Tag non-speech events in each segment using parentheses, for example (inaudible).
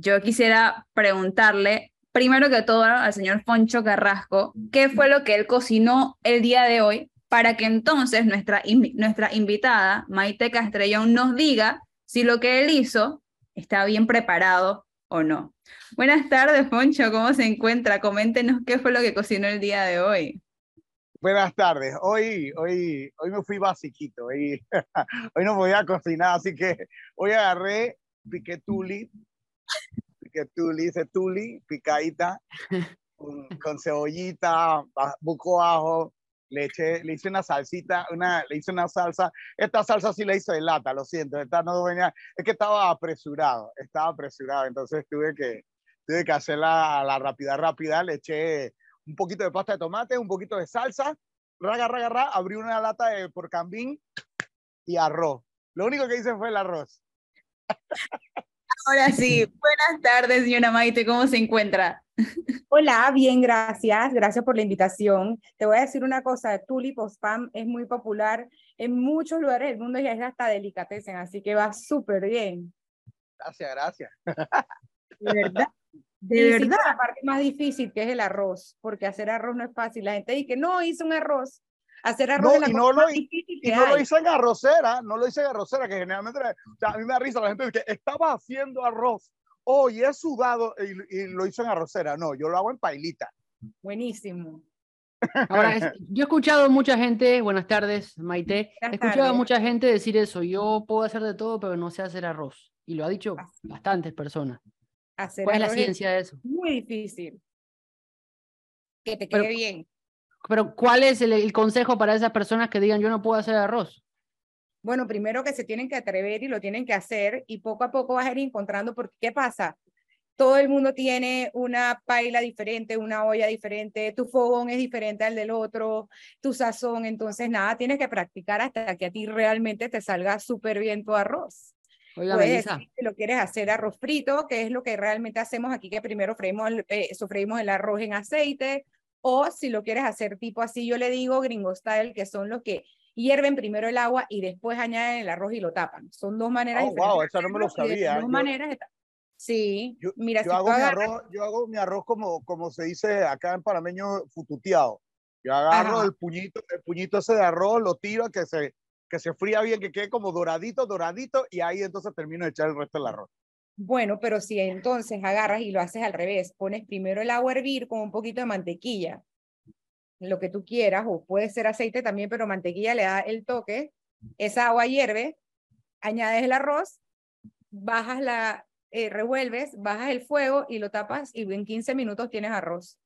yo quisiera preguntarle, primero que todo, al señor Foncho Carrasco, ¿qué fue lo que él cocinó el día de hoy para que entonces nuestra, nuestra invitada, Maite Castrellón, nos diga si lo que él hizo está bien preparado o no. Buenas tardes, Foncho, ¿cómo se encuentra? Coméntenos qué fue lo que cocinó el día de hoy. Buenas tardes. Hoy, hoy, hoy me fui basiquito. Hoy, (laughs) hoy no voy a cocinar, así que hoy agarré piquetuli, piquetuli, ese tuli, picadita, con, (laughs) con cebollita, buco ajo, le, eché, le hice una salsita, una, le hice una salsa. Esta salsa sí la hice de lata, lo siento. Esta no venía, es que estaba apresurado, estaba apresurado, entonces tuve que, tuve que hacerla a la rápida, rápida. Le eché un poquito de pasta de tomate, un poquito de salsa, raga, raga, raga, abrí una lata de porcambín y arroz. Lo único que hice fue el arroz. (laughs) Ahora sí, buenas tardes, señora Maite, ¿cómo se encuentra? Hola, bien, gracias. Gracias por la invitación. Te voy a decir una cosa, Tulip o Spam es muy popular en muchos lugares del mundo y es hasta delicatessen, así que va súper bien. Gracias, gracias. De verdad. (laughs) De verdad. La parte más difícil que es el arroz, porque hacer arroz no es fácil. La gente dice que no, hice un arroz. Hacer arroz no, y no, lo, y no lo hice en arrocera, no lo hice en arrocera, que generalmente, o sea, a mí me da risa la gente dice que estaba haciendo arroz. Hoy he sudado y, lo hice en arrocera. No, yo lo hago en pailita. Buenísimo. Ahora, yo he escuchado mucha gente, buenas tardes, Maite, he escuchado a mucha gente decir eso, yo puedo hacer de todo, pero no sé hacer arroz. Y lo ha dicho bastantes personas. ¿Cuál es la ciencia de eso? Muy difícil. Que te quede bien. Pero ¿cuál es el, consejo para esas personas que digan yo no puedo hacer arroz? Bueno, primero que se tienen que atrever y lo tienen que hacer y poco a poco vas a ir encontrando porque ¿qué pasa? Todo el mundo tiene una paila diferente, una olla diferente, tu fogón es diferente al del otro, tu sazón, entonces nada, tienes que practicar hasta que a ti realmente te salga súper bien tu arroz. Oiga, Puedes si lo quieres hacer arroz frito, que es lo que realmente hacemos aquí, que primero freímos, eh, sofreímos el arroz en aceite, o si lo quieres hacer tipo así, yo le digo gringo style, que son los que hierven primero el agua y después añaden el arroz y lo tapan. Son dos maneras oh, Wow, eso no me lo sabía. Dos maneras. Sí, yo, mira, yo hago mi arroz, yo hago mi arroz como, como se dice acá en panameño, fututeado. Yo agarro el puñito, el puñito ese de arroz, lo tiro que se, que se fría bien, que quede como doradito, doradito, y ahí entonces termino de echar el resto del arroz. Bueno, pero si entonces agarras y lo haces al revés, pones primero el agua a hervir con un poquito de mantequilla, lo que tú quieras, o puede ser aceite también, pero mantequilla le da el toque, esa agua hierve, añades el arroz, bajas la, eh, revuelves, bajas el fuego y lo tapas y en 15 minutos tienes arroz.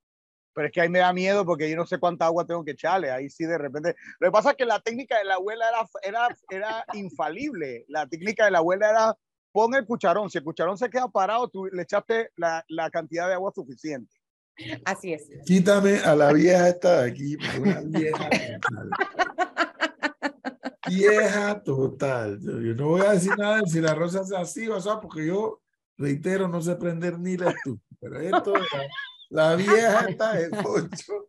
Pero es que ahí me da miedo porque yo no sé cuánta agua tengo que echarle. Ahí sí de repente. Lo que pasa es que la técnica de la abuela era, era, era infalible. La técnica de la abuela era pon el cucharón. Si el cucharón se queda parado, tú le echaste la, la cantidad de agua suficiente. Así es. Quítame a la vieja esta de aquí, una vieja total. vieja total. Yo no voy a decir nada de si la rosa es así o sea, porque yo, reitero, no sé prender ni la estufa. Pero esto, la, la vieja está de pocho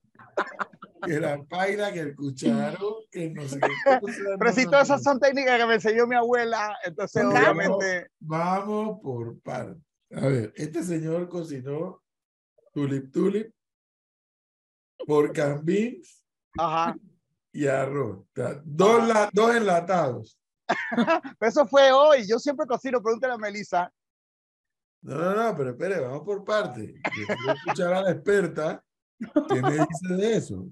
que la (laughs) paila, que el cucharo, que no sé qué. (laughs) Pero si todas esas son técnicas que me enseñó mi abuela, entonces obviamente... Vamos por partes. A ver, este señor cocinó tulip tulip, por beans Ajá. y arroz. dos, la, dos enlatados. (laughs) Eso fue hoy. Yo siempre cocino, pregúntale a Melissa. No, no, no, pero espere, vamos por parte. Quiero escuchar a la experta ¿Qué me dice de eso?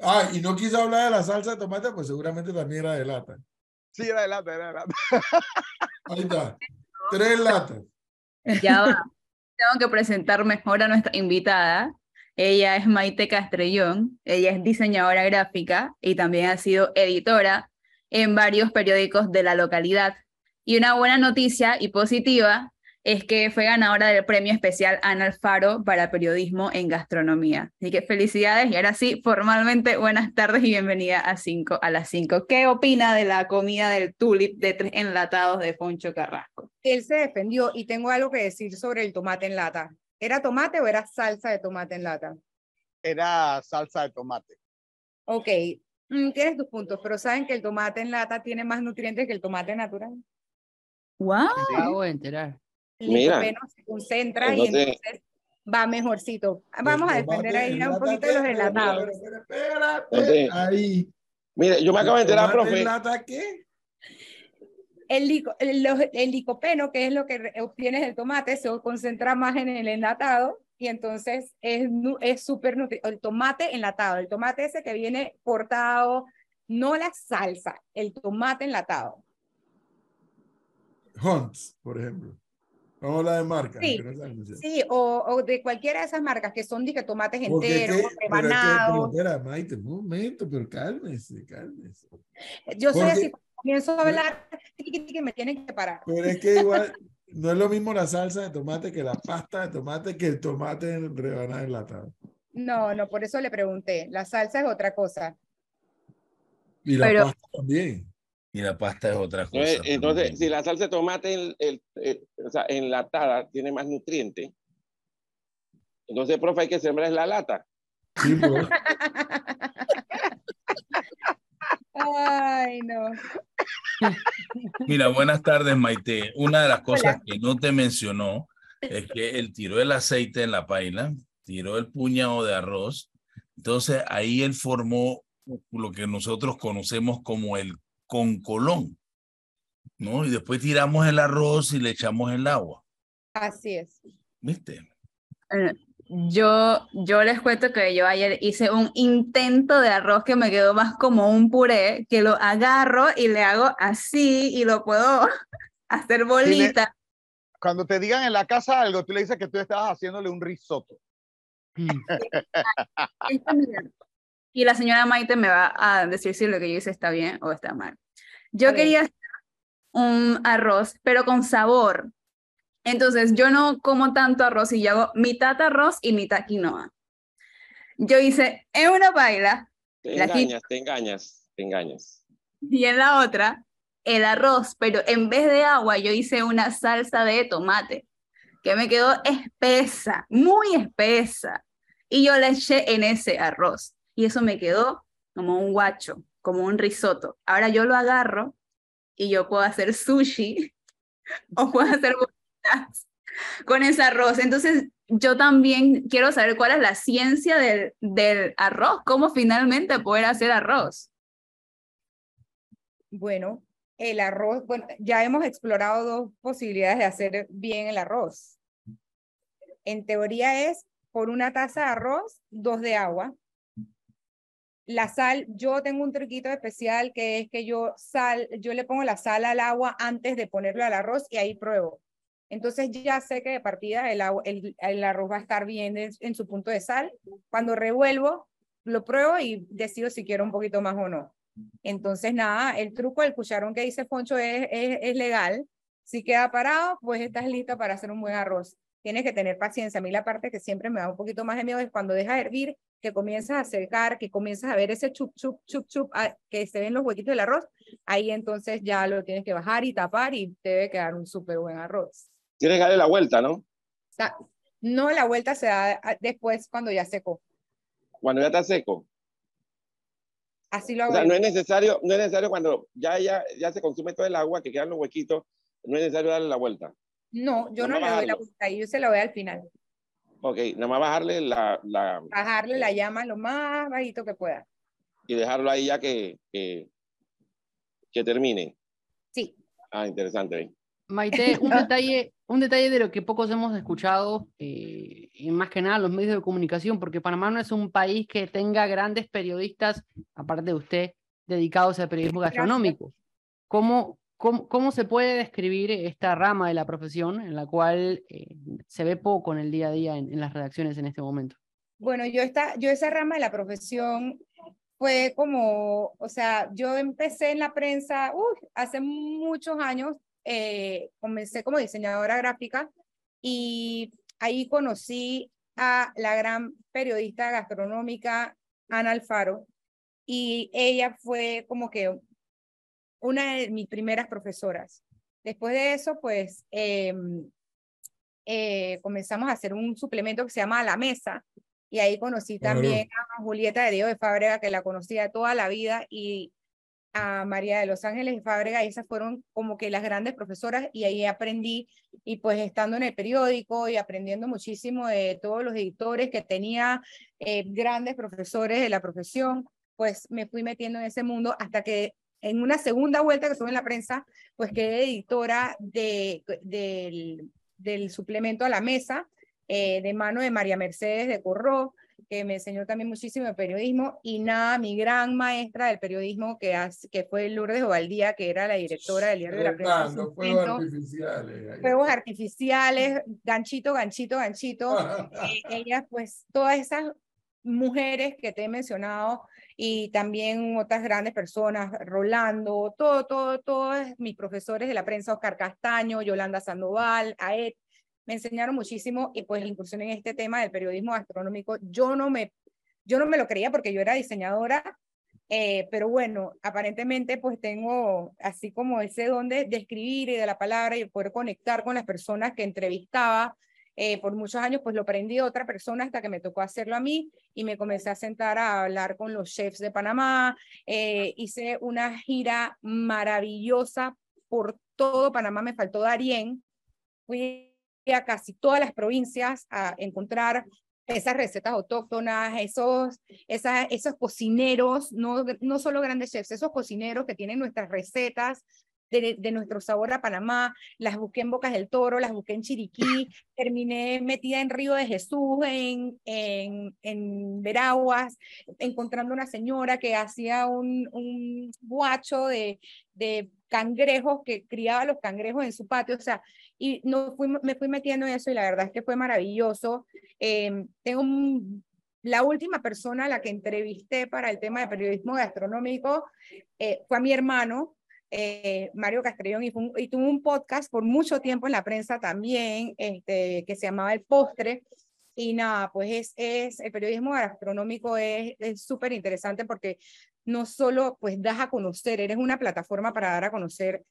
Ah, y no quiso hablar de la salsa de tomate, pues seguramente también era de lata. Sí, era de lata, era de lata. Ahí está. Tres latas. Ya va. Tengo que presentar mejor a nuestra invitada. Ella es Maite Castrellón. Ella es diseñadora gráfica y también ha sido editora en varios periódicos de la localidad. Y una buena noticia y positiva es que fue ganadora del premio especial Ana Alfaro para periodismo en gastronomía. Así que felicidades y ahora sí, formalmente buenas tardes y bienvenida a, cinco, a las 5. ¿Qué opina de la comida del tulip de tres enlatados de Poncho Carrasco? Él se defendió y tengo algo que decir sobre el tomate en lata. ¿Era tomate o era salsa de tomate en lata? Era salsa de tomate. Ok, mm, tienes tus puntos, pero ¿saben que el tomate en lata tiene más nutrientes que el tomate natural? ¡Wow! Me acabo de enterar. El licopeno se concentra y entonces va mejorcito. Vamos a defender ahí un poquito de los enlatados. Espérate, ahí. Mire, yo me acabo de enterar, profe. qué? El, el, el, licopeno, que es lo que obtienes del tomate, se concentra más en el enlatado y entonces es súper nutritivo. El tomate enlatado, el tomate ese que viene cortado, no la salsa, el tomate enlatado. Hunts, por ejemplo. O la de marca. Sí, sí o, o, de cualquiera de esas marcas que son de tomates enteros, rebanados. Espera, Maite, un momento, pero cálmese, cálmese. Yo soy así, comienzo a hablar, que me tienen que parar. Pero es que igual, no es lo mismo la salsa de tomate que la pasta de tomate que el tomate rebanado enlatado. No, no, por eso le pregunté. La salsa es otra cosa. Y la pasta también. Y la pasta es otra cosa. Entonces, si la salsa de tomate el, o sea, enlatada tiene más nutriente, entonces, profe, hay que sembrar la lata. Sí. Ay, no. Mira, buenas tardes, Maite. Una de las cosas que no te mencionó es que él tiró el aceite en la paila, tiró el puñado de arroz. Entonces ahí él formó lo que nosotros conocemos como el concolón, ¿no? Y después tiramos el arroz y le echamos el agua. Así es. ¿Viste? Yo, yo les cuento que yo ayer hice un intento de arroz que me quedó más como un puré, que lo agarro y le hago así y lo puedo (laughs) hacer bolita. Cuando te digan en la casa algo, tú le dices que tú estabas haciéndole un risotto. (laughs) Mm. Y la señora Maite me va a decir si lo que yo hice está bien o está mal. Yo quería hacer un arroz, pero con sabor. Entonces, yo no como tanto arroz y yo hago mitad arroz y mitad quinoa. Yo hice en una baila. Te engañas, te engañas, te engañas. Y en la otra, el arroz, pero en vez de agua, yo hice una salsa de tomate que me quedó espesa, muy espesa. Y yo la eché en ese arroz. Y eso me quedó como un guacho, como un risotto. Ahora yo lo agarro y yo puedo hacer sushi (laughs) o puedo hacer con ese arroz. Entonces, yo también quiero saber cuál es la ciencia del, del arroz, cómo finalmente poder hacer arroz. Bueno, el arroz, bueno, ya hemos explorado dos posibilidades de hacer bien el arroz. En teoría es por una taza de arroz, dos de agua. La sal, yo tengo un truquito especial que es que yo sal, yo le pongo la sal al agua antes de ponerlo al arroz y ahí pruebo. Entonces ya sé que de partida el, arroz va a estar bien en, su punto de sal. Cuando revuelvo, lo pruebo y decido si quiero un poquito más o no. Entonces nada, el truco del cucharón que dice Foncho es, es, es legal. Si queda parado, pues estás lista para hacer un buen arroz. Tienes que tener paciencia. A mí la parte que siempre me da un poquito más de miedo es cuando deja de hervir, que comienzas a secar, que comienzas a ver ese chup, chup, chup, chup, ah, que se ven los huequitos del arroz. Ahí entonces ya lo tienes que bajar y tapar y te debe quedar un súper buen arroz. Tienes que darle la vuelta, ¿no? no, la vuelta se da ah, después cuando ya secó. Cuando ya está seco. Así lo hago. O sea, no es necesario, no es necesario cuando ya, ya, ya se consume todo el agua, que quedan los huequitos, no es necesario darle la vuelta. No, yo no, le doy la vuelta, yo se la voy al final. Ok, nada más bajarle la, la... Bajarle la llama lo más bajito que pueda. Y dejarlo ahí ya que, que, que termine. Sí. Ah, interesante. Maite, (laughs) un detalle, un detalle de lo que pocos hemos escuchado, eh, y más que nada los medios de comunicación, porque Panamá no es un país que tenga grandes periodistas, aparte de usted, dedicados al periodismo gastronómico. ¿Cómo, cómo, se puede describir esta rama de la profesión en la cual eh, se ve poco en el día a día en, las redacciones en este momento? Bueno, yo, esta, yo esa rama de la profesión fue como, o sea, yo empecé en la prensa hace muchos años eh, comencé como diseñadora gráfica y ahí conocí a la gran periodista gastronómica Ana Alfaro y ella fue como que una de mis primeras profesoras. Después de eso, pues em, eh, comenzamos a hacer un suplemento que se llama La Mesa y ahí conocí también a Julieta de Dios de Fábrega, que la conocía toda la vida y a María de los Ángeles y Fábrega, y esas fueron como que las grandes profesoras y ahí aprendí, y pues estando en el periódico y aprendiendo muchísimo de todos los editores que tenía eh, grandes profesores de la profesión, pues me fui metiendo en ese mundo hasta que en una segunda vuelta que estuve en la prensa, pues quedé editora de, del, del suplemento a la mesa, eh, de mano de María Mercedes de Corró, que me enseñó también muchísimo de periodismo, y nada, mi gran maestra del periodismo, que, que fue Lourdes Ovaldía, que era la directora del diario de la prensa. fuegos artificiales. Fuegos artificiales, ganchito, ganchito, ganchito. eh, (laughs) ellas, pues, todas esas mujeres que te he mencionado y también otras grandes personas, Rolando, todo, todo, todos mis profesores de la prensa, Oscar Castaño, Yolanda Sandoval, Aet, me enseñaron muchísimo y pues incursión en este tema del periodismo gastronómico, yo no me, yo no me lo creía porque yo era diseñadora, eh, pero bueno, aparentemente pues tengo así como ese don de, escribir y de la palabra y poder conectar con las personas que entrevistaba. Eh, por muchos años pues lo aprendí otra persona hasta que me tocó hacerlo a mí y me comencé a sentar a hablar con los chefs de Panamá. Eh, hice una gira maravillosa por todo Panamá, me faltó Darien. Fui a casi todas las provincias a encontrar esas recetas autóctonas, esos, esos cocineros, no, no solo grandes chefs, esos cocineros que tienen nuestras recetas de, de, nuestro sabor a Panamá, las busqué en Bocas del Toro, las busqué en Chiriquí, (laughs) terminé metida en Río de Jesús, en, en, en Veraguas, encontrando una señora que hacía un, un guacho de, de cangrejos, que criaba los cangrejos en su patio, o sea, y no fui, me fui metiendo en eso y la verdad es que fue maravilloso. Eh, tengo la última persona a la que entrevisté para el tema de periodismo gastronómico eh, fue a mi hermano, eh, Mario Castrellón, y, y, tuvo un podcast por mucho tiempo en la prensa también, este, que se llamaba El Postre. Y nada, pues es, es el periodismo gastronómico es súper interesante porque no solo pues das a conocer, eres una plataforma para dar a conocer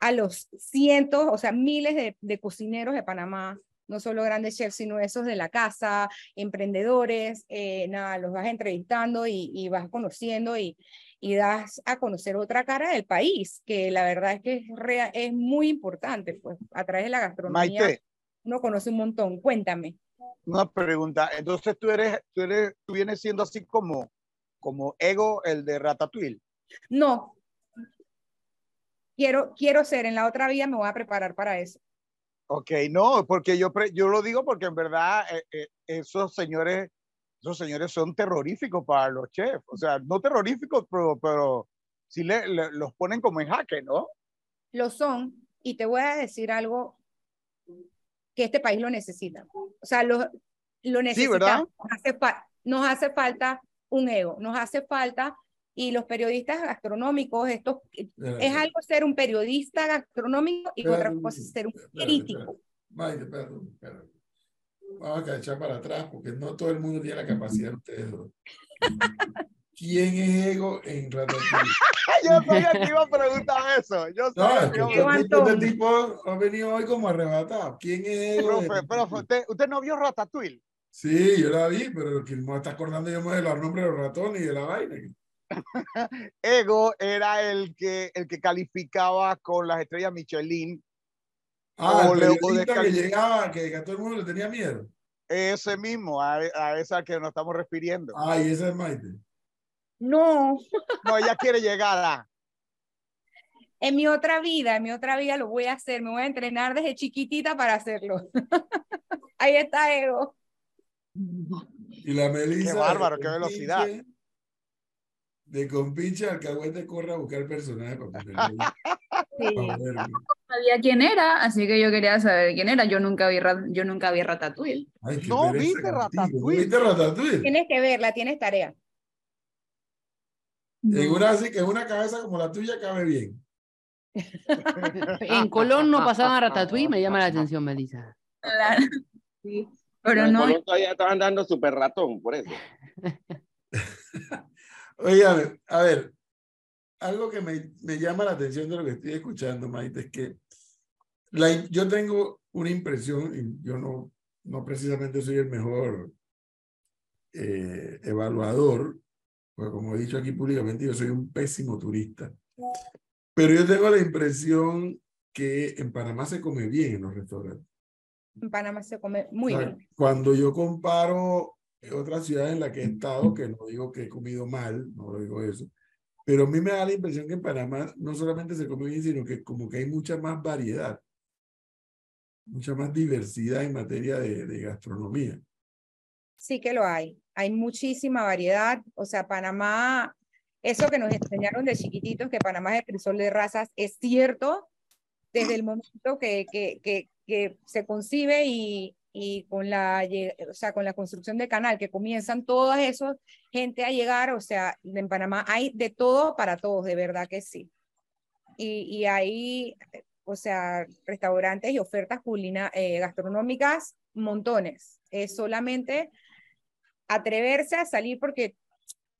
a los cientos, o sea, miles de, de cocineros de Panamá, no solo grandes chefs, sino esos de la casa, emprendedores, eh, nada, los vas entrevistando y, y vas conociendo y, y, das a conocer otra cara del país, que la verdad es que es, es muy importante, pues a través de la gastronomía Maite, uno conoce un montón. Cuéntame. Una pregunta, entonces tú eres, tú eres, tú vienes siendo así como, como Ego, el de Ratatouille. No, quiero, quiero ser, en la otra vía me voy a preparar para eso. Ok, no, porque yo, yo lo digo porque en verdad eh, eh, esos señores, esos señores son terroríficos para los chefs. O sea, no terroríficos, pero, pero sí le, le, los ponen como en jaque, ¿no? Lo son, y te voy a decir algo que este país lo necesita. O sea, lo, lo necesita. Sí, ¿verdad? Nos hace, nos hace falta un ego, nos hace falta y los periodistas gastronómicos, esto es algo ser un periodista gastronómico y otra cosa es ser un crítico. Maite, perdón, perdón. Vamos a echar para atrás porque no todo el mundo tiene la capacidad de ustedes ¿Quién es Ego en Ratatouille? (laughs) Yo sabía que iba a preguntar eso. Yo no, que este, este, tipo ha venido hoy como arrebatado. ¿Quién es Ego? Profe, profe, ¿usted, ¿usted no vio Ratatouille? Sí, yo la vi, pero que me está acordando yo me de los nombres de los ratones y de la vaina. (laughs) Ego era el que, el que calificaba con las estrellas Michelin. Ah, el de que llegaba, que a todo el mundo le tenía miedo. Ese mismo, a, a esa que nos estamos refiriendo. Ah, y esa es Maite. No. (laughs) No, ella quiere llegar a. En mi otra vida, en mi otra vida lo voy a hacer. Me voy a entrenar desde chiquitita para hacerlo. (laughs) Ahí está Ego. Y la Melissa. Qué bárbaro, qué velocidad de compinche alcahuete corre a buscar personaje para sí. No sabía quién era, así que yo quería saber quién era. Yo nunca vi, yo nunca vi Ratatouille. Ay, no viste Ratatouille. ¿Viste Ratatouille? Tienes que verla, tienes tarea. En una así que una cabeza como la tuya cabe bien. en Colón no pasaban a Ratatouille, me llama la (laughs) atención, Melissa. Claro. Sí. Pero no. Colón todavía estaban dando super ratón, por eso. (laughs) Oye, a ver, algo que me, me, llama la atención de lo que estoy escuchando, Maite, es que la, yo tengo una impresión, y yo no, no precisamente soy el mejor eh, evaluador, porque como he dicho aquí públicamente, yo soy un pésimo turista. Pero yo tengo la impresión que en Panamá se come bien en los restaurantes. En Panamá se come muy bien. Cuando yo comparo otras ciudades en las que he estado, que no digo que he comido mal, no digo eso, pero a mí me da la impresión que en Panamá no solamente se come bien, sino que como que hay mucha más variedad, mucha más diversidad en materia de, de gastronomía. Sí que lo hay, hay muchísima variedad, o sea, Panamá, eso que nos enseñaron de chiquititos, que Panamá es el crisol de razas, es cierto desde el momento que, que, que se concibe y, y con la, o sea, con la construcción del canal, que comienzan todas esas gente a llegar, o sea, en Panamá hay de todo para todos, de verdad que sí. Y, y hay, o sea, restaurantes y ofertas eh, gastronómicas, montones. Es solamente atreverse a salir porque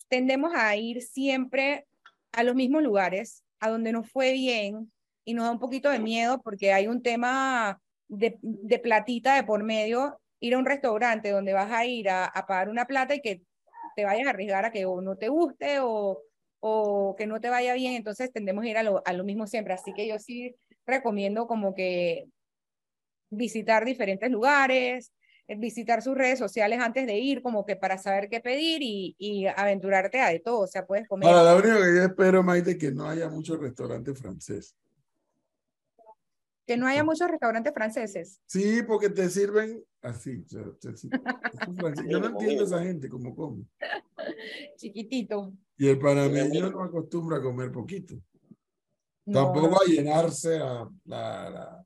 tendemos a ir siempre a los mismos lugares, a donde nos fue bien y nos da un poquito de miedo porque hay un tema de, platita de por medio, ir a un restaurante donde vas a ir a, pagar una plata y que te vayas a arriesgar a que o no te guste o, o que no te vaya bien, entonces tendemos a ir a lo, a lo mismo siempre. Así que yo sí recomiendo como que visitar diferentes lugares, eh, visitar sus redes sociales antes de ir, como que para saber qué pedir y, y aventurarte a de todo. O sea, puedes comer. Ahora, lo único que yo espero, Maite, que no haya muchos restaurantes franceses. Que no haya muchos restaurantes franceses. Sí, porque te sirven así. Yo (laughs) no entiendo a esa gente cómo come. (laughs) Chiquitito. Y el panameño no acostumbra a comer poquito. Tampoco a llenarse la,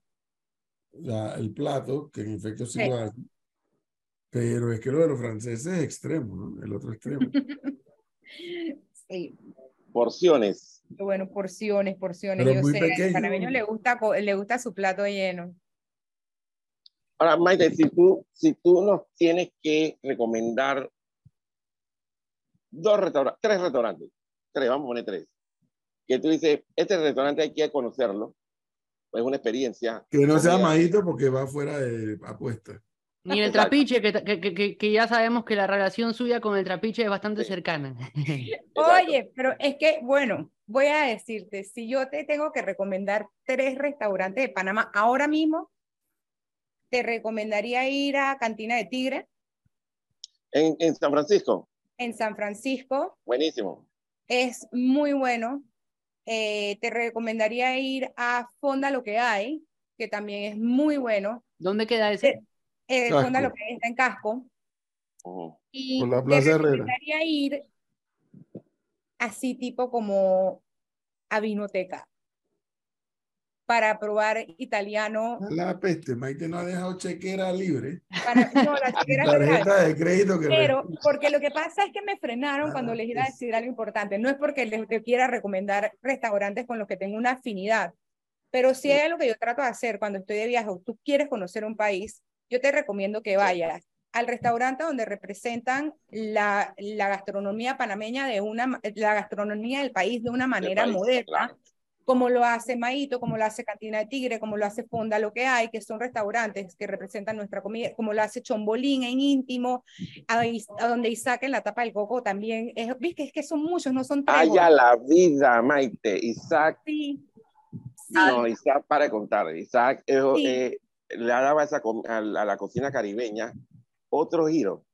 la, el plato, que en efecto sí, lo hace. Pero es que lo de los franceses es extremo, ¿no? El otro extremo. (laughs) sí. Porciones. Bueno, porciones, porciones. Yo sé, al panameño le gusta, le gusta su plato lleno. Ahora, Maite, si tú, si tú nos tienes que recomendar dos restaurantes, tres restaurantes, tres, vamos a poner tres, que tú dices, este restaurante hay que conocerlo, es una experiencia. Que no sea majito porque va fuera de apuesta. Ni el trapiche, que, que, que, ya sabemos que la relación suya con el trapiche es bastante cercana. (laughs) (laughs) Oye, pero es que, bueno, voy a decirte, si yo te tengo que recomendar tres restaurantes de Panamá ahora mismo, te recomendaría ir a Cantina de Tigre. En, en San Francisco. En San Francisco. Buenísimo. Es muy bueno. Eh, te recomendaría ir a Fonda Lo que hay, que también es muy bueno. ¿Dónde queda ese? Eh, Fonda Lo que está en Casco. Oh. Y Por la Plaza recomendaría ir así tipo como a vinoteca para probar italiano. La peste, Maite no ha dejado chequera libre. no, la chequera (laughs) Tarjeta de crédito que Pero, porque lo que pasa es que me frenaron cuando les iba a decir algo importante. No es porque les, quiera recomendar restaurantes con los que tengo una afinidad, pero si hay algo que yo trato de hacer cuando estoy de viaje o tú quieres conocer un país, yo te recomiendo que vayas al restaurante donde representan la, la, gastronomía panameña de una, la gastronomía del país de una manera moderna, como lo hace Maito, como lo hace Cantina de Tigre, como lo hace Fonda, lo que hay, que son restaurantes que representan nuestra comida, como lo hace Chombolín en íntimo, a, donde Isaac en la tapa del coco también, es, que es que son muchos, no son tres. Haya la vida, Maite, Isaac. Sí. No, Isaac, para contar, Isaac eh, le daba esa, a la cocina caribeña otro giro.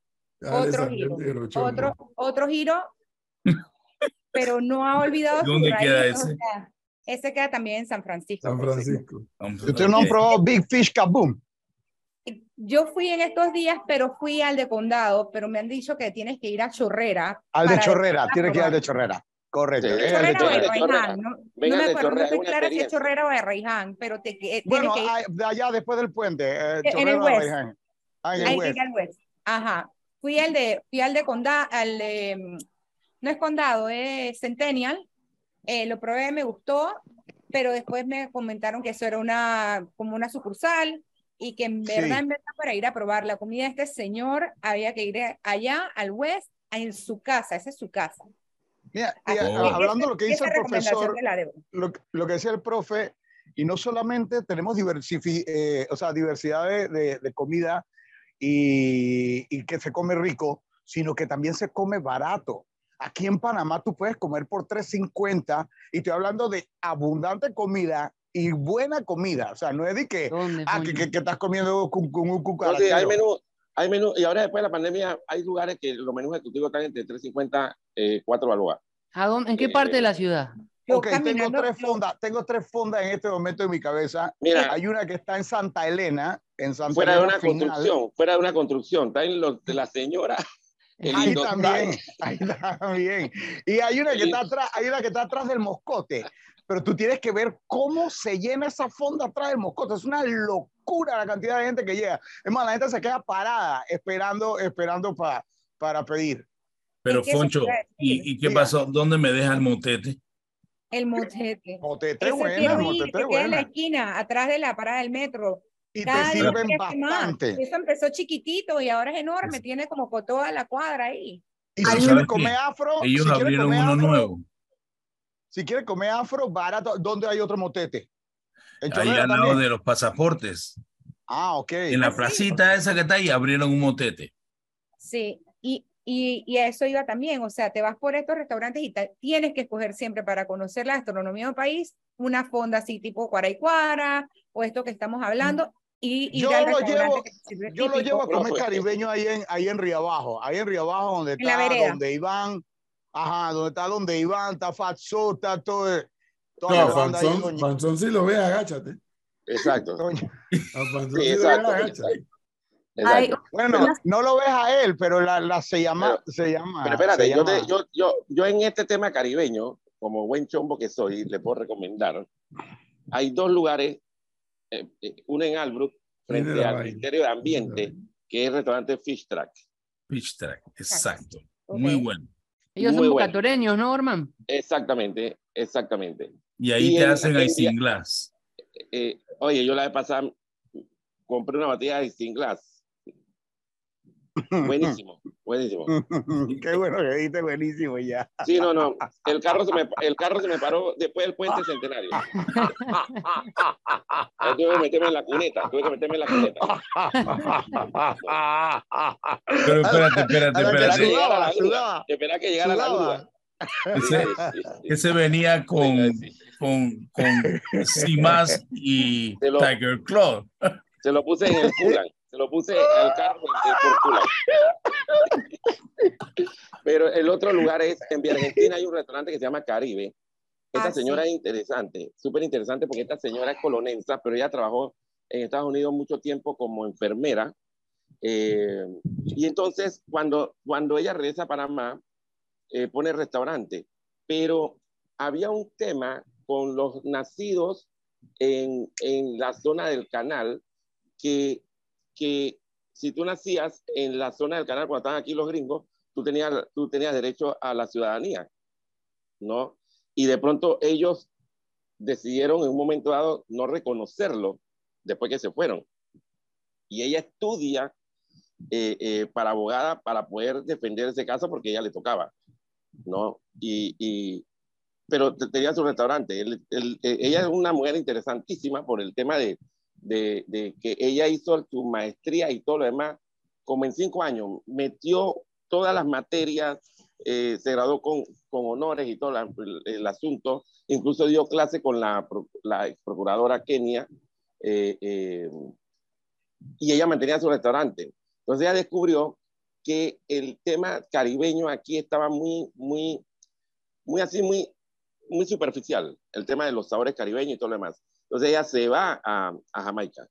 otro giro. Otro, otro giro, pero no ha olvidado. ¿Dónde queda ese? ese queda también en San Francisco. San Francisco. ¿Usted no probó Big Fish Kaboom? Yo fui en estos días, pero fui al de Condado, pero me han dicho que tienes que ir a Chorrera. Al de Chorrera, tienes que ir al de Chorrera. Correcto. Sí, Chorrera o de Reiján. No, no me acuerdo, no estoy clara si es Chorrera o de Reiján, pero te, bueno, que allá después del puente. Eh, en el West. Ah, en el West. West. Ajá. Fui al de, fui al de condado, al de, no es condado, es Centennial. Eh, lo probé, me gustó, pero después me comentaron que eso era una, como una sucursal y que en verdad, en verdad, para ir a probar la comida de este señor había que ir allá al West, en su casa, esa es su casa. Mira, hablando de lo que dice el profesor, lo, lo, que decía el profe, y no solamente tenemos eh, o sea, diversidad de, de, de comida y, que se come rico, sino que también se come barato. aquí en Panamá tú puedes comer por 3.50 y estoy hablando de abundante comida y buena comida. O sea, no es de que, ah, que, que, estás comiendo con, un cucaracho. hay menú, hay menú, y ahora después de la pandemia hay lugares que los menús ejecutivos están entre 3.50, eh, 4 balboas. ¿En qué parte de la ciudad? Ok, tengo tres, fondas, tengo tres fondas en este momento en mi cabeza. Mira, hay una que está en Santa Elena, en Santa fuera de una construcción, fuera de una construcción, está en los de la señora. Ahí también, ahí también. Y hay una que está atrás, hay una que está atrás del moscote, pero tú tienes que ver cómo se llena esa fonda atrás del moscote. Es una locura la cantidad de gente que llega. Es más, la gente se queda parada esperando, esperando para para pedir. Pero Foncho, ¿y, qué pasó? ¿Dónde me deja el motete? El motete. Motete buena, motete buena. en la esquina, atrás de la parada del metro. Y te sirven bastante. Eso empezó chiquitito y ahora es enorme, tiene como toda la cuadra ahí. Y si quieres comer afro, ellos abrieron uno nuevo. Si quieres comer afro, barato, ¿dónde hay otro motete? Ahí al lado de los pasaportes. Ah, ok. En la placita esa que está ahí abrieron un motete. Sí, y y, y, eso iba también, o sea, te vas por estos restaurantes y tienes que escoger siempre para conocer la gastronomía del país una fonda así tipo Cuara o esto que estamos hablando. Y, yo lo llevo, yo lo llevo a comer caribeño ahí en, ahí en Río Abajo, ahí en Río Abajo donde está, donde Iván, ajá, donde está donde Iván, está Fatso, está todo. Toda no, Fanzón, Fanzón si lo ve, agáchate. Exacto. Sí, lo ve, agáchate bueno, no lo ves a él, pero la, la se llama. Pero, se llama pero espérate, yo, yo, yo, yo, en este tema caribeño, como buen chombo que soy, le puedo recomendar. Hay dos lugares, eh, eh, uno en Albrook, frente al Ministerio de Ambiente, que es el restaurante Fish Track. Fish Track, exacto. Muy bueno. Ellos son bucatoreños, ¿no, Orman? Exactamente, exactamente. Y ahí te hacen sin glass. Eh, oye, yo la vez pasada compré una botella de sin glass Buenísimo, buenísimo. (laughs) Qué bueno que dijiste buenísimo ya. Sí, no, no. El carro se me, el carro se me paró después del puente centenario. tuve que meterme en la cuneta, tuve que meterme en la cuneta. Pero espérate, espérate, espérate. Espera que llegara la luz. Ese, ese, venía con, con, con Simas y Tiger Claw. Se lo puse en el culan. Se lo puse al carro por (laughs) Pero el otro lugar es, en Argentina hay un restaurante que se llama Caribe. Esta ah, señora es interesante, súper interesante porque esta señora es colonensa, pero ella trabajó en Estados Unidos mucho tiempo como enfermera. Eh, y entonces, cuando, cuando ella regresa a Panamá, eh, pone restaurante. Pero había un tema con los nacidos en, en la zona del canal que que si tú nacías en la zona del canal cuando estaban aquí los gringos, tú tenías, tú tenías derecho a la ciudadanía, ¿no? Y de pronto ellos decidieron en un momento dado no reconocerlo después que se fueron. Y ella estudia eh, eh, para abogada para poder defender ese caso porque ella le tocaba, ¿no? Y, y pero tenía su restaurante. ella es una mujer interesantísima por el tema de, de, que ella hizo su maestría y todo lo demás, como en cinco años, metió todas las materias, eh, se graduó con, con, honores y todo el, asunto, incluso dio clase con la, la procuradora Kenia, eh, eh, y ella mantenía su restaurante. Entonces ella descubrió que el tema caribeño aquí estaba muy, muy, muy así, muy, muy superficial, el tema de los sabores caribeños y todo lo demás. Entonces ella se va a, Jamaica.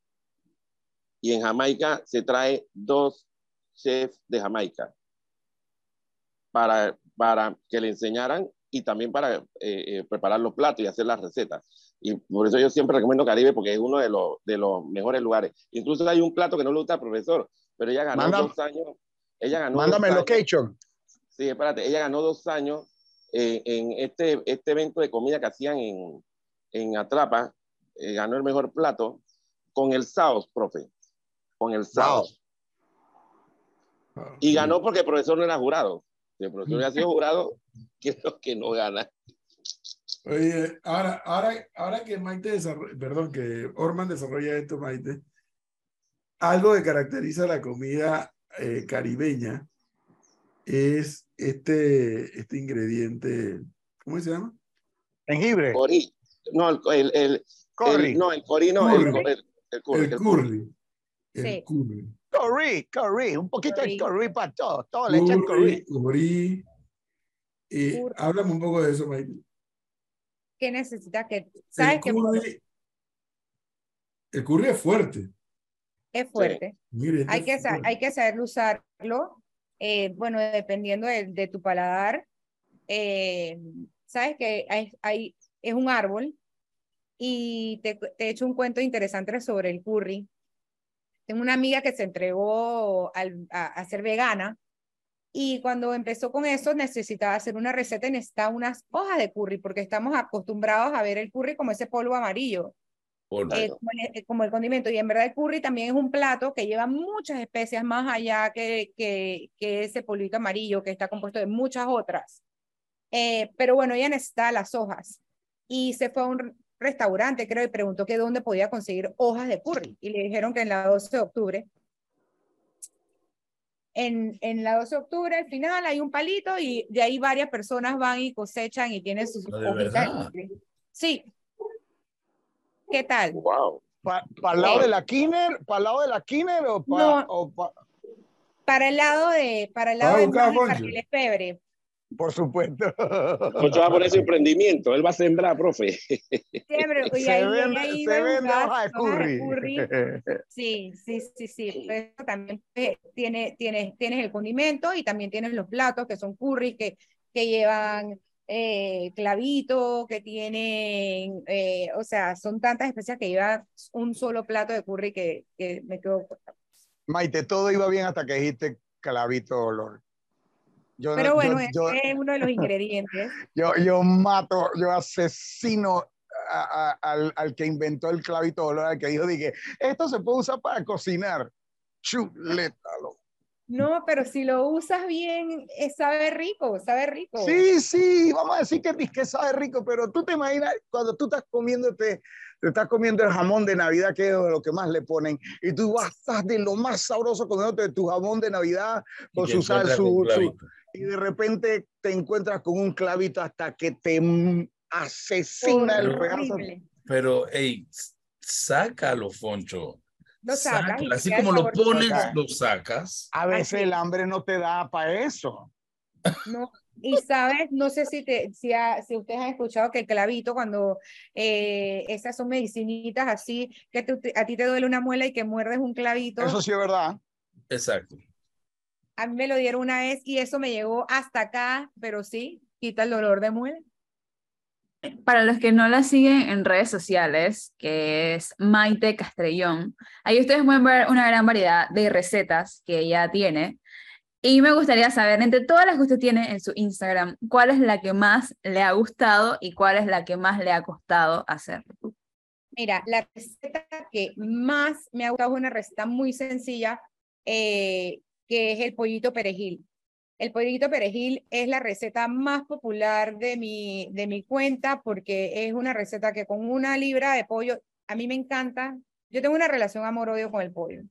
Y en Jamaica se trae dos chefs de Jamaica para, para que le enseñaran y también para eh, eh, preparar los platos y hacer las recetas. Y por eso yo siempre recomiendo Caribe porque es uno de los, de los mejores lugares. Incluso hay un plato que no le gusta al profesor, pero ella ganó dos años. Ella ganó mándame location. Sí, espérate, ella ganó dos años eh, en este, este evento de comida que hacían en, en Atrapa, eh, ganó el mejor plato con el Saos, profe. Con el Saos. Y ganó porque el profesor no era jurado. Si el profesor hubiera sido (laughs) jurado, creo que no gana. Oye, ahora, ahora, ahora que Maite desarrolla, perdón, que Orman desarrolla esto, Maite, algo que caracteriza la comida eh, caribeña es este, este ingrediente, ¿cómo se llama? Jengibre. No, el, el, Curry. el- no, el corí no, Curry. el, el, el curry, El curry. El Sí. curry. Curry, curry, un poquito Curry. de curry para todo. Todo le echan curry. Curry, curry. Eh, Curry. háblame un poco de eso, Mike. ¿Qué necesitas? Que, ¿Sabes El que curry, el curry es fuerte. es fuerte? Mire, este Hay es que, fuerte. hay que saber usarlo, eh, bueno, dependiendo de, de tu paladar. eh, Sabes que hay, hay- es un árbol y te, te he hecho un cuento interesante sobre el curry. Tengo una amiga que se entregó al- a, a ser vegana y cuando empezó con eso necesitaba hacer una receta y necesitaba unas hojas de curry porque estamos acostumbrados a ver el curry como ese polvo amarillo Por- eh, Claro. como, el, eh, como el condimento. Y en verdad el curry también es un plato que lleva muchas especias más allá que, que, que ese polvito amarillo que está compuesto de muchas otras. Eh, pero bueno, ella necesitaba las hojas y se fue a un restaurante, creo, y preguntó que dónde podía conseguir hojas de curry. Y le dijeron que en la 12 de octubre. En, en la 12 de octubre, al final, hay un palito y de ahí varias personas van y cosechan y tienen sus ¿De hojitas de verdad? curry. Sí. ¿Qué tal? Wow. ¿Para el lado de la Kiner? ¿Para el lado de la Kiner o para.? No. o pa- Para el lado de, para el ¿Va lado a de febre. Por supuesto. Poncho va a poner su emprendimiento, él va a sembrar, profe. Siempre, (laughs) y se vende, se vende hoja de de curry. (laughs) Sí, sí, sí, sí. Pero eso también eh, tiene, tienes, tienes el condimento y también tienes los platos que son curry, que, que llevan eh, clavito, que tienen, eh, o sea, son tantas especias que lleva un solo plato de curry que, que me quedo corta. Maite, todo iba bien hasta que dijiste clavito olor. Yo, no- Pero bueno, yo, ese yo, es uno de los (laughs) ingredientes. yo, yo mato, yo asesino a- a- al, al que inventó el clavito olor, al que dijo, dije, esto se puede usar para cocinar. Chuleta, loco. No, pero si lo usas bien, eh, sabe rico, sabe rico. Sí, sí, vamos a decir que, que sabe rico, pero tú te imaginas cuando tú estás comiéndote, te estás comiendo el jamón de Navidad, que es lo que más le ponen, y tú vas estás de lo más sabroso comiéndote tu jamón de Navidad con su sal, su, su-. Y de repente te encuentras con un clavito hasta que te asesina el pedazo. Pero, hey, sácalo, Foncho. Lo sacas Sácalo. Así como lo pones, lo sacas. A veces Así. el hambre no te da para eso. No, y sabes, no sé si, te, si, ha- si ustedes han escuchado que el clavito, cuando eh, esas son medicinitas así, que te- a ti te duele una muela y que muerdes un clavito, Eso sí es verdad. Exacto. A mí me lo dieron una vez y eso me llegó hasta acá, pero sí, quita el dolor de muela. Para los que no la siguen en redes sociales, que es Maite Castrellón, ahí ustedes pueden ver una gran variedad de recetas que ella tiene. Y me gustaría saber, entre todas las que usted tiene en su Instagram, cuál es la que más le ha gustado y cuál es la que más le ha costado hacer. Mira, la receta que más me ha gustado es una receta muy sencilla, eh, que es el pollito perejil. El pollito perejil es la receta más popular de mi, de mi cuenta porque es una receta que con una libra de pollo, a mí me encanta. Yo tengo una relación amor-odio con el pollo.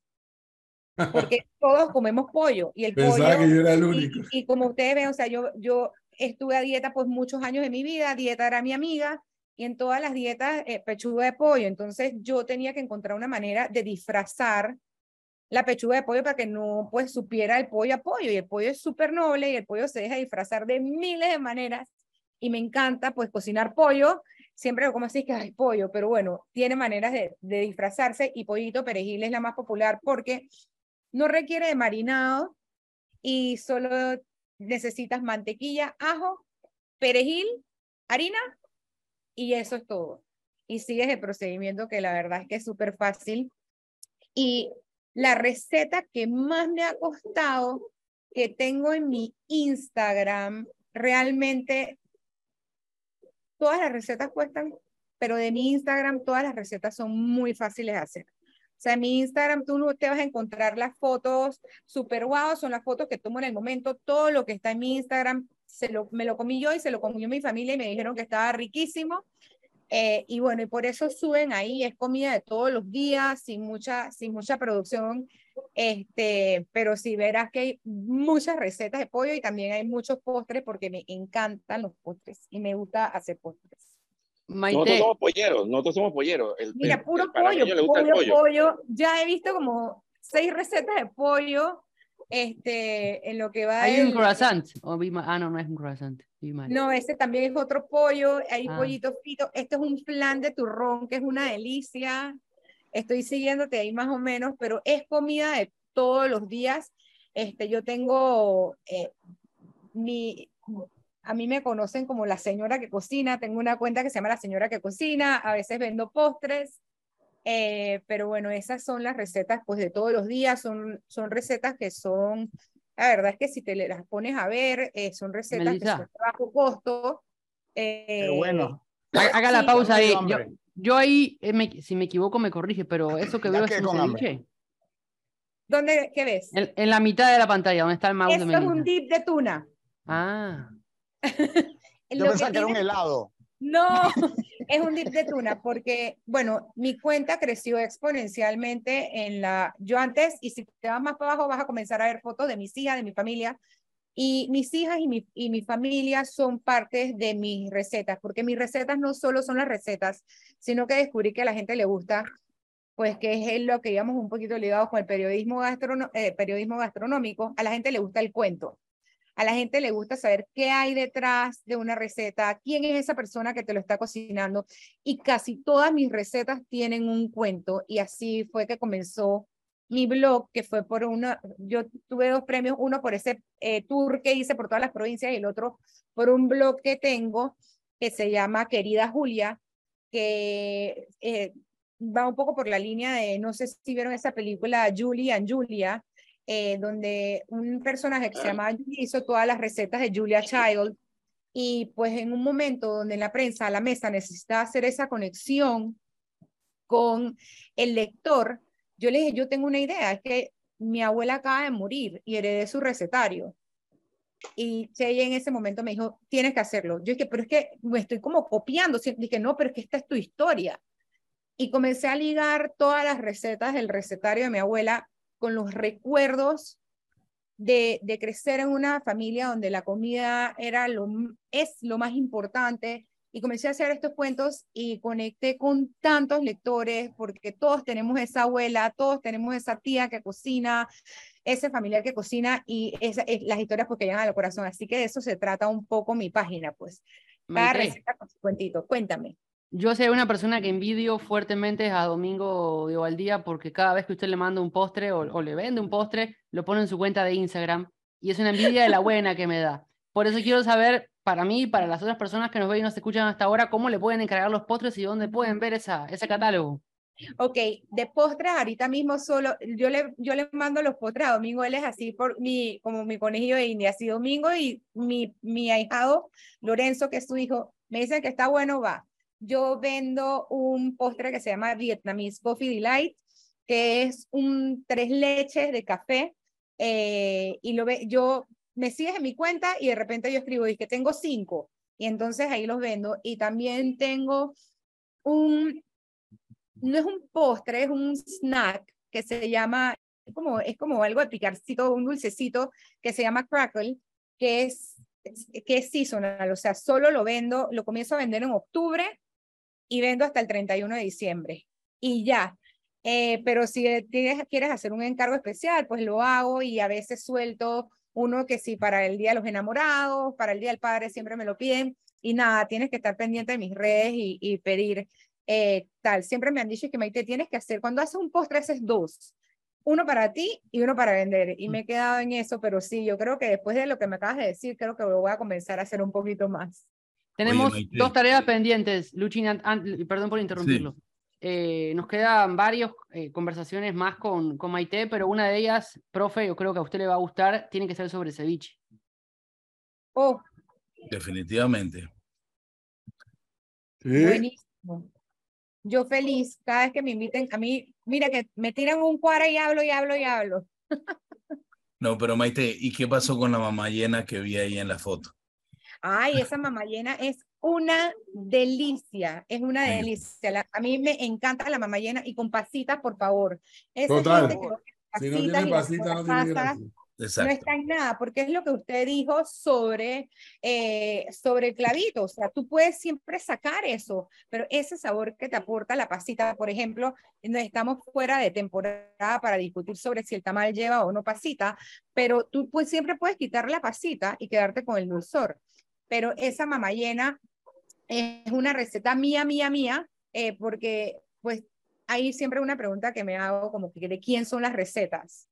Porque (laughs) todos comemos pollo y el Pensaba pollo que yo era el y, único. y como ustedes ven, o sea, yo, yo estuve a dieta pues muchos años de mi vida, dieta era mi amiga, y en todas las dietas eh, pechuga de pollo, entonces yo tenía que encontrar una manera de disfrazar la pechuga de pollo para que no pues supiera el pollo a pollo, y el pollo es súper noble y el pollo se deja disfrazar de miles de maneras, y me encanta pues cocinar pollo, siempre como así que hay pollo, pero bueno, tiene maneras de, de disfrazarse, y pollito perejil es la más popular porque no requiere de marinado y solo necesitas mantequilla, ajo, perejil, harina y eso es todo. Y sigues el procedimiento que la verdad es que es súper fácil. Y la receta que más me ha costado, que tengo en mi Instagram, realmente todas las recetas cuestan, pero de mi Instagram todas las recetas son muy fáciles de hacer. O sea, en mi Instagram tú te vas a encontrar las fotos super guau, son las fotos que tomo en el momento. Todo lo que está en mi Instagram se lo, me lo comí yo y se lo comió mi familia y me dijeron que estaba riquísimo. Eh, y bueno, y por eso suben ahí, es comida de todos los días, sin mucha, sin mucha producción Este, pero sí verás que hay muchas recetas de pollo y también hay muchos postres porque me encantan los postres y me gusta hacer postres. Nosotros somos polleros, nosotros somos polleros. Mira, puro pollo, pollo, pollo. Ya he visto como seis recetas de pollo este, en lo que va Hay un croissant. ah, no, no es un croissant. No, ese también es otro pollo. Hay ah. pollitos fritos. Este es un flan de turrón que es una delicia. Estoy siguiéndote ahí más o menos, pero es comida de todos los días. Este, yo tengo eh, mi, a mí me conocen como la señora que cocina. Tengo una cuenta que se llama la señora que cocina. A veces vendo postres. Eh, pero bueno, esas son las recetas pues de todos los días, son, son recetas que son, la verdad es que si te las pones a ver, eh, son recetas que son bajo costo. pero bueno. Eh, haga la pausa ahí. Yo, ahí, si me equivoco, me corrige, pero eso que veo es un ceviche. ¿Dónde, qué ves? En, la mitad de la pantalla, donde está el mouse. Es un dip de tuna. Ah. (laughs) Yo pensaba que era un helado. No, (laughs) es un dip de tuna porque, bueno, mi cuenta creció exponencialmente en la, yo antes, y si te vas más para abajo vas a comenzar a ver fotos de mis hijas, de mi familia, y mis hijas y mi, y mi familia son parte de mis recetas, porque mis recetas no solo son las recetas, sino que descubrí que a la gente le gusta, pues que es lo que digamos un poquito ligado con el periodismo, eh, periodismo gastronómico, a la gente le gusta el cuento. A la gente le gusta saber qué hay detrás de una receta, quién es esa persona que te lo está cocinando. Y casi todas mis recetas tienen un cuento. Y así fue que comenzó mi blog, que fue por una, yo tuve dos premios, uno por ese eh, tour que hice por todas las provincias y el otro por un blog que tengo que se llama Querida Julia, que eh, va un poco por la línea de, no sé si vieron esa película Julie and Julia, eh, donde un personaje que se llama hizo todas las recetas de Julia Child y pues en un momento donde la prensa, la mesa necesita hacer esa conexión con el lector, yo le dije, yo tengo una idea, es que mi abuela acaba de morir y heredé su recetario. Y Cheye en ese momento me dijo, tienes que hacerlo. Yo dije, pero es que me estoy como copiando. Dije, no, pero es que esta es tu historia. Y comencé a ligar todas las recetas del recetario de mi abuela con los recuerdos de, de, crecer en una familia donde la comida era lo, es lo más importante. Y comencé a hacer estos cuentos y conecté con tantos lectores porque todos tenemos esa abuela, todos tenemos esa tía que cocina, ese familiar que cocina y esa, es, las historias porque llegan al corazón. Así que de eso se trata un poco mi página, pues. Cada receta con su cuentito. Cuéntame. Yo soy una persona que envidio fuertemente a Domingo de Ovaldía porque cada vez que usted le manda un postre o, le vende un postre, lo pone en su cuenta de Instagram y es una envidia de la buena que me da. Por eso quiero saber, para mí y para las otras personas que nos ven y nos escuchan hasta ahora, cómo le pueden encargar los postres y dónde pueden ver esa, ese catálogo. Ok, de postres ahorita mismo solo, yo le, yo le mando los postres a Domingo, él es así por mi, como mi conejillo de India, así Domingo y mi, mi ahijado Lorenzo, que es su hijo, me dicen que está bueno, va yo vendo un postre que se llama Vietnamese Coffee Delight, que es un tres leches de café. Eh, y lo ve, yo me sigues en mi cuenta y de repente yo escribo, y que tengo cinco. Y entonces ahí los vendo. Y también tengo un, no es un postre, es un snack que se llama, como, es como algo de picarcito, un dulcecito que se llama crackle, que es, que es seasonal, o sea, solo lo vendo, lo comienzo a vender en octubre y vendo hasta el 31 de diciembre. Y ya. Eh, pero si tienes, quieres hacer un encargo especial, pues lo hago y a veces suelto uno que sí para el Día de los Enamorados, para el Día del Padre siempre me lo piden. Y nada, tienes que estar pendiente de mis redes y, pedir eh, tal. Siempre me han dicho que Maite tienes que hacer, cuando haces un postre haces dos, uno para ti y uno para vender. Y me he quedado en eso, pero sí, yo creo que después de lo que me acabas de decir, creo que lo voy a comenzar a hacer un poquito más. Tenemos dos tareas pendientes, Luchin, perdón por interrumpirlo. Eh, nos quedan varias eh, conversaciones más con, con Maite, pero una de ellas, profe, yo creo que a usted le va a gustar, tiene que ser sobre ceviche. Oh. Definitivamente. Buenísimo. Yo feliz, cada vez que me inviten, a mí, mira que me tiran un cuadro y hablo y hablo y hablo. (laughs) No, pero Maite, ¿y qué pasó con la mamá llena que vi ahí en la foto? Ay, esa mamá llena es una delicia, es una delicia. a mí me encanta la mamá llena y con pasitas, por favor. Esa Total. si no tiene pasita, no tiene gracia. No está en nada, porque es lo que usted dijo sobre, eh, sobre el clavito. O sea, tú puedes siempre sacar eso, pero ese sabor que te aporta la pasita, por ejemplo, estamos fuera de temporada para discutir sobre si el tamal lleva o no pasita, pero tú pues, siempre puedes quitar la pasita y quedarte con el dulzor. Pero esa mamayena es una receta mía, mía, mía, eh, porque pues hay siempre una pregunta que me hago como que de quién son las recetas.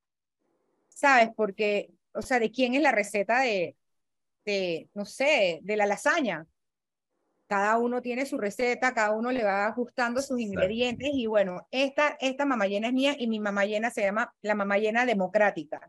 ¿sabes? Porque, o sea, ¿de quién es la receta de, de, no sé, de la lasaña? Cada uno tiene su receta, cada uno le va ajustando sus ingredientes y bueno, esta, esta mamayena es mía y mi mamayena se llama la mamayena democrática.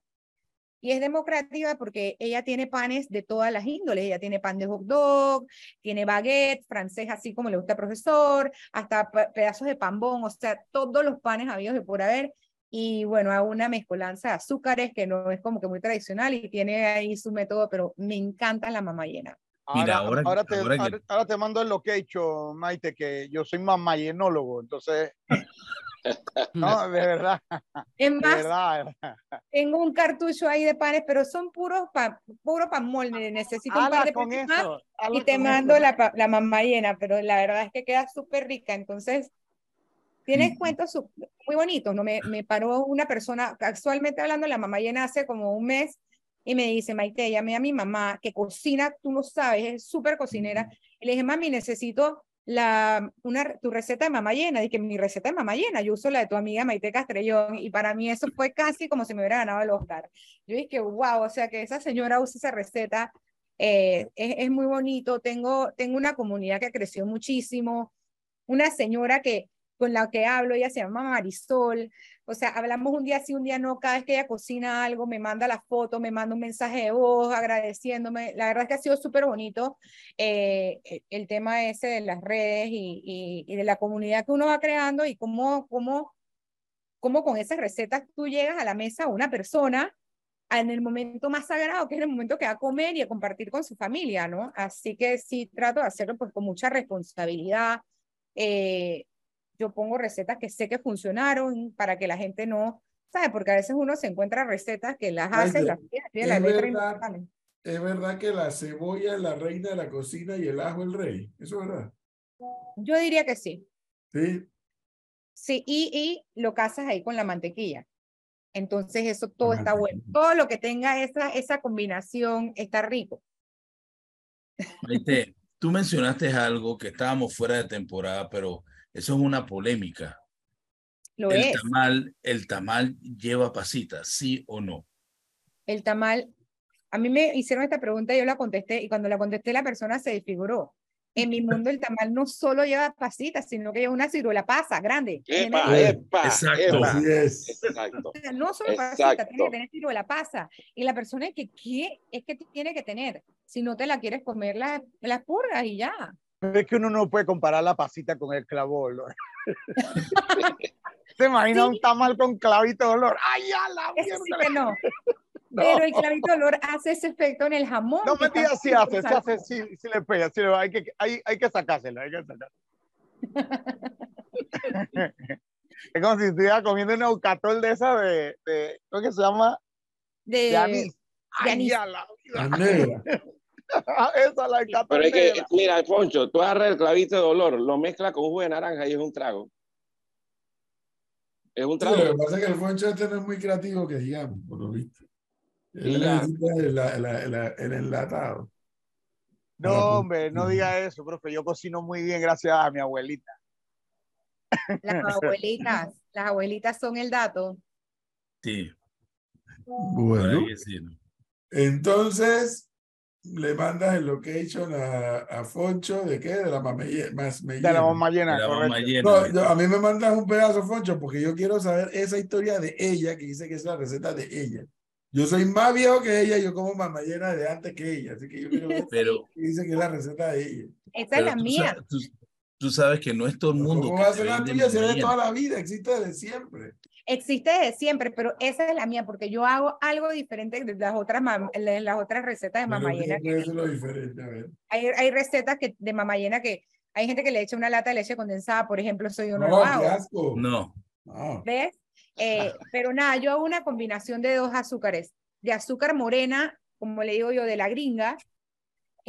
Y es democrática porque ella tiene panes de todas las índoles. Ella tiene pan de hot dog, tiene baguette, francés así como le gusta al profesor, hasta pedazos de pambón, o sea, todos los panes habidos de por haber y bueno, a una mezcolanza de azúcares que no es como que muy tradicional y tiene ahí su método, pero me encanta la mamá llena. Mira, ahora, ahora, te, ahora, te, mando el location, Maite, que yo soy mamallenólogo, entonces... no, de verdad. (laughs) Es más, verdad, tengo un cartucho ahí de panes, pero son puros pan, puro pan molde. Necesito un par de con eso, y te mando la, la mamá llena, pero la verdad es que queda súper rica. Entonces, Tienes cuentos muy bonitos, ¿no? Me, me paró una persona, actualmente hablando, la mamá llena hace como un mes, y me dice, Maite, llamé a mi mamá, que cocina, tú no sabes, es súper cocinera. Y le dije, mami, necesito la, una, tu receta de mamá llena. Dije, mi receta de mamá llena, yo uso la de tu amiga Maite Castrellón. Y para mí eso fue casi como si me hubiera ganado el Oscar. Yo dije, wow, o sea, que esa señora usa esa receta. Eh, es, es, muy bonito. Tengo, tengo una comunidad que creció muchísimo. Una señora que con la que hablo, ella se llama Marisol, o sea, hablamos un día sí, un día no, cada vez que ella cocina algo, me manda la foto, me manda un mensaje de voz agradeciéndome, la verdad es que ha sido súper bonito eh, e, el tema ese de las redes y, y, de la comunidad que uno va creando y cómo, cómo, cómo con esas recetas tú llegas a la mesa a una persona en el momento más sagrado, que es el momento que va a comer y a compartir con su familia, ¿no? Así que sí trato de hacerlo pues con mucha responsabilidad, eh, yo pongo recetas que sé que funcionaron para que la gente no, ¿sabe? Porque a veces uno se encuentra recetas que las hace, las tiene la letra verdad, Es verdad que la cebolla es la reina de la cocina y el ajo el rey. ¿Eso es verdad? Yo diría que sí. Sí. Sí, y, y lo casas ahí con la mantequilla. Entonces eso todo está bueno. Todo lo que tenga esa, esa combinación está rico. tú mencionaste algo que estábamos fuera de temporada, pero eso es una polémica. Lo el es. Tamal, el tamal lleva pasita, ¿sí o no? El tamal, a mí me hicieron esta pregunta y yo la contesté y cuando la contesté la persona se desfiguró. En mi mundo el tamal no solo lleva pasitas, sino que lleva una ciruela pasa grande. Epa, epa, Exacto. Exacto. No solo pasita, tiene que tener ciruela pasa. Y la persona es que, ¿qué? Es que tiene que tener. Si no te la quieres comer, las la purgas y ya. Es que uno no puede comparar la pasita con el clavo de olor. (laughs) ¿Se imagina un tamal con clavito de olor? ¡Ay, ya la Eso sí que (laughs) no. Pero el clavito de olor hace ese efecto en el jamón. No, mentira, sí hace, sí hace, sí, sí le pega, sí le, hay, que, hay, hay que sacárselo, hay que sacárselo. (laughs) es como si estuviera comiendo un eucatol de esa de, de ¿cómo que se llama? De, de anís. De anís. Ay, ya la (laughs) Esa la Pero es que, mira, Poncho, tú agarras el clavito de dolor, lo mezclas con jugo de naranja y es un trago. Es un trago. lo que pasa es que el Poncho este no es muy creativo, que digamos, por lo visto. Él necesita el, enlatado. No, hombre, no diga eso, profe. Yo cocino muy bien gracias a mi abuelita. (laughs) Las abuelitas, las abuelitas son el dato. Sí. Bueno. Entonces, le mandas el location a, a Foncho de qué? De la mamá De la mamá llena, a mí me mandas un pedazo, Foncho, porque yo quiero saber esa historia de ella, que dice que es la receta de ella. Yo soy más viejo que ella, yo como mamá llena de antes que ella, así que yo quiero ver Pero, que dice que es la receta de ella. Esa es la mía. tú, sabes que no es todo el mundo. ¿Cómo va a ser la tuya? Si de toda la vida, existe desde siempre existe desde siempre, pero esa es la mía, porque yo hago algo diferente de las otras, las otras recetas de mamayena. Hay, hay recetas que, de mamayena que hay gente que le echa una lata de leche condensada, por ejemplo, soy uno no, lo hago. No. ¿Ves? Eh, pero nada, yo hago una combinación de dos azúcares, de azúcar morena, como le digo yo, de la gringa,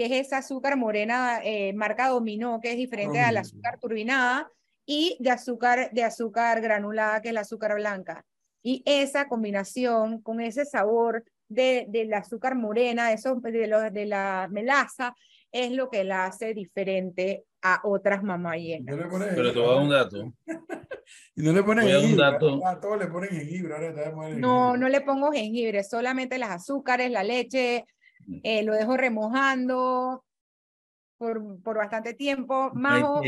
que es esa azúcar morena eh, marca dominó, que es diferente a la azúcar turbinada, y de azúcar, de azúcar granulada, que es la azúcar blanca. Y esa combinación con ese sabor de, del azúcar morena, eso, de, lo, de la melaza, es lo que la hace diferente a otras mamayenas. Pero te voy a dar un dato. (laughs) y no le pones jengibre. A todos le ponen jengibre. Ahora no, no le pongo jengibre, solamente las azúcares, la leche. Eh, lo dejo remojando por, por bastante tiempo. Majo,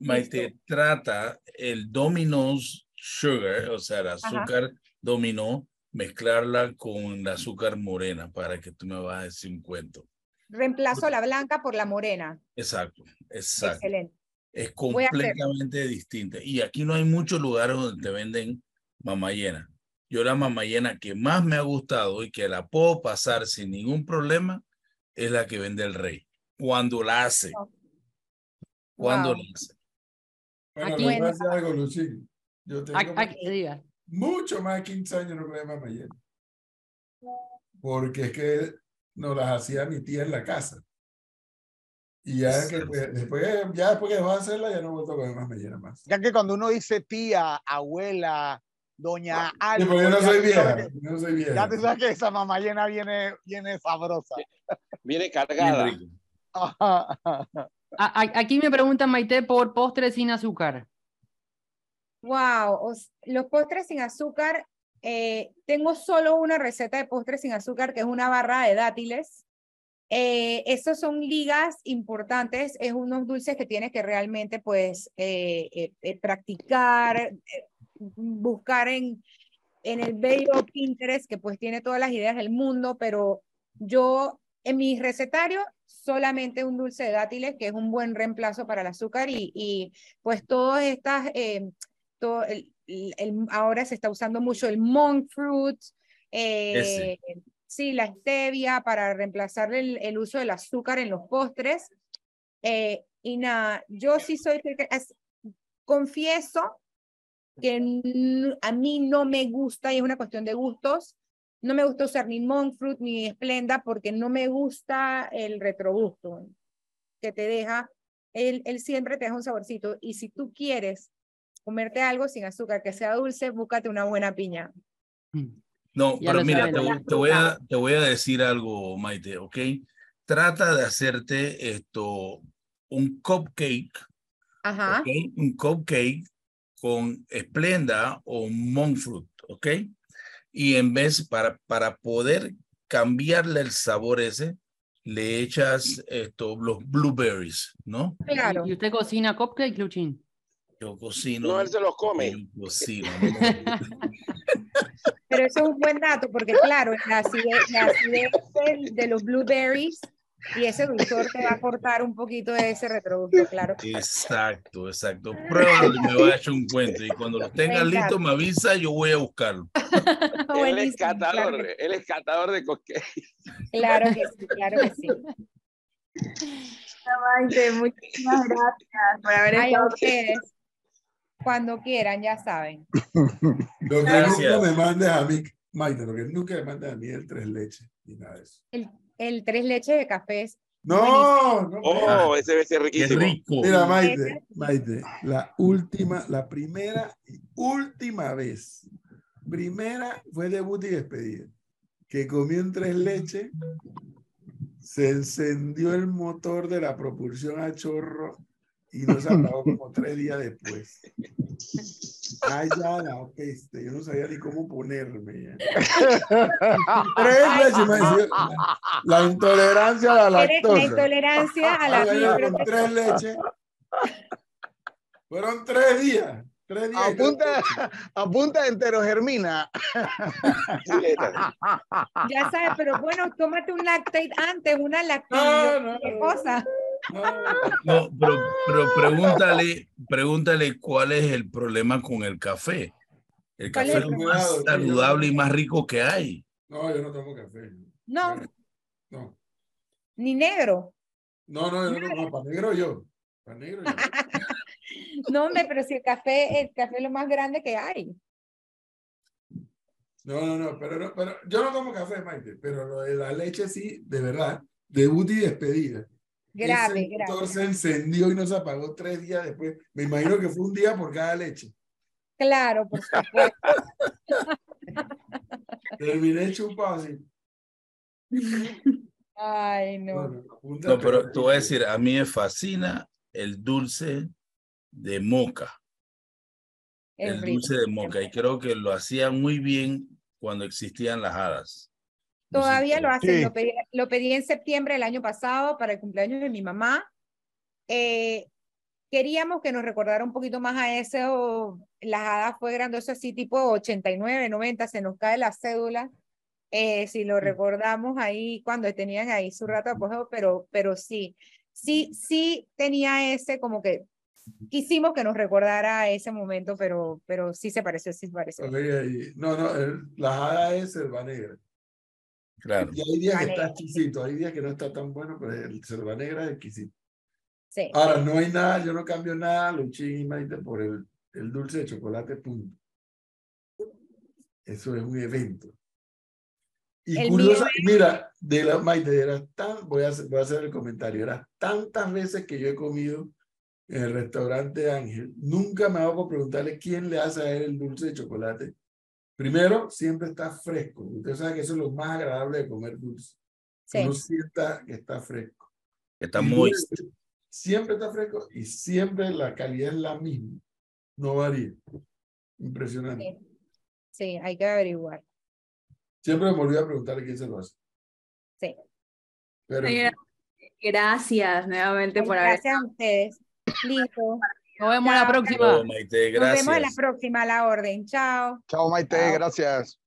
Maite, trata el Domino's Sugar, o sea, el azúcar dominó, mezclarla con el azúcar morena para que tú me vas a decir un cuento. Reemplazo la blanca por la morena. Exacto, exacto. Excelente. Es completamente distinta. Y aquí no hay muchos lugares donde te venden mamayena. Yo la mamayena que más me ha gustado y que la puedo pasar sin ningún problema es la que vende el rey. Cuando la hace. Cuando la hace. Bueno, aquí, voy a decir algo, Lucín. Yo tengo mucho más de 15 años no comía mamayena. Porque es que nos las hacía mi tía en la casa. Y ya que después, ya después que dejó de hacerla, ya no he vuelto a comer más mellera más. Ya que cuando uno dice tía, abuela, doña yo no soy vieja, no soy vieja. Ya tú sabes que esa mamá llena viene, viene sabrosa. Viene cargada. Aquí me preguntan, Maite, por postres sin azúcar. Wow, los postres sin azúcar eh, tengo solo una receta de postre sin azúcar, que es una barra de dátiles. Eh, estos son ligas importantes, es unos dulces que tienes que realmente pues eh, eh, practicar, buscar en, en el bello Pinterest, que pues tiene todas las ideas del mundo, pero yo en mi recetario solamente un dulce de dátiles, que es un buen reemplazo para el azúcar y, y pues todas estas, todo el, ahora se está usando mucho el monk fruit, eh, sí, la stevia para reemplazar el, el, uso del azúcar en los postres. Eh, y nada, yo sí soy, confieso que a mí no me gusta, y es una cuestión de gustos, no me gusta usar ni monk fruit ni esplenda porque no me gusta el retrogusto que te deja, él, él siempre te deja un saborcito. Y si tú quieres comerte algo sin azúcar, que sea dulce, búscate una buena piña. No, pero mira, te, voy a, te voy a decir algo, Maite, ¿ok? Trata de hacerte esto, un cupcake, Ajá. ¿okay? un cupcake con esplenda o monk fruit, ¿ok? Y en vez, para, para poder cambiarle el sabor ese, le echas esto, los blueberries, ¿no? Claro. ¿Y usted cocina cupcake, Luchín? Yo cocino. No, él se los come. cocino. Pero eso es un buen dato, porque claro, la acidez, la acidez de los blueberries y ese dulzor te va a cortar un poquito de ese retrogusto, claro. Exacto, exacto. Pruébalo y me va a echar un cuento. Y cuando lo tenga listo, me avisa, yo voy a buscarlo. (laughs) él es catador, él es catador de cupcakes. Claro que sí, claro que sí. muchísimas gracias por haber estado ustedes. Cuando quieran, ya saben. Lo que nunca me mandes a mí, Maite, lo que nunca me mandes a mí el tres leches, ni nada de eso. El, el tres leches de café es no, no. Oh, ese debe ser riquísimo. rico. Mira, Maite, Maite, la última, la primera y última vez, primera fue debut y despedida, que comí un tres leches, se encendió el motor de la propulsión a chorro y no se apagó (laughs) como tres días después. Ay, ya la peste, yo no sabía ni cómo ponerme. tres veces me decía, la, intolerancia a la lactosa. La intolerancia a la fibra. Tres leches. Fueron tres días. Tres días apunta, apunta enterogermina. ya sabes, pero bueno, tómate un lactate antes, una lactate. No, no, cosa? No, pero, pero, pregúntale, pregúntale cuál es el problema con el café. El café es lo más saludable y más rico que hay. No, yo no tomo café. No. No. Ni negro. No, no, yo no tomo para negro yo. Para negro yo. (laughs) no, hombre, pero si el café, el café es lo más grande que hay. No, no, no, pero, no, pero yo no tomo café, Maite, pero lo de la leche sí, de verdad, debut y despedida. Grave, Ese grave. motor se encendió y no se apagó tres días después. Me imagino que fue un día por cada leche. Claro, por supuesto. (laughs) Terminé chupado así. Ay, no. Bueno, No, pero te voy a decir, a mí me fascina el dulce de moca. El dulce de moca. Y creo que lo hacían muy bien cuando existían las hadas. Todavía lo hacen, Sí. lo, pedí, lo pedí en septiembre del año pasado para el cumpleaños de mi mamá. Eh, queríamos que nos recordara un poquito más a eso. Las hadas fue grandioso así, tipo 89, 90, se nos cae la cédula. Eh, si lo recordamos ahí cuando tenían ahí su rato de apogeo, pero, pero sí, sí, sí tenía ese como que quisimos que nos recordara ese momento, pero, pero sí se pareció, sí se pareció. Oye, y- No, no, el- la jada es selva negra. Claro. Y hay días que está exquisito, hay días que no está tan bueno, pero el selva negra es exquisito. Sí. Ahora, no hay nada, yo no cambio nada, Luchín y Maite, por el, el dulce de chocolate, punto. Eso es un evento. Y El mío mira, de la Maite, era tan, voy a, hacer, voy a hacer el comentario, era tantas veces que yo he comido en el restaurante Ángel, nunca me hago por preguntarle quién le hace a él el dulce de chocolate. Primero, siempre está fresco. Usted sabe que eso es lo más agradable de comer dulce. Sí. Uno sienta que está fresco. Está muy. Siempre está fresco y siempre la calidad es la misma. No varía. Impresionante. Sí. Sí, hay que averiguar. Siempre me olvido a preguntarle quién se lo hace. Sí. Pero, Gracias nuevamente por haber Gracias a ustedes. Listo. Nos vemos la Chao. próxima. Oh, Maite, Nos vemos en la gracias. próxima, a la orden. Chao. Chao, Maite, Chao. gracias.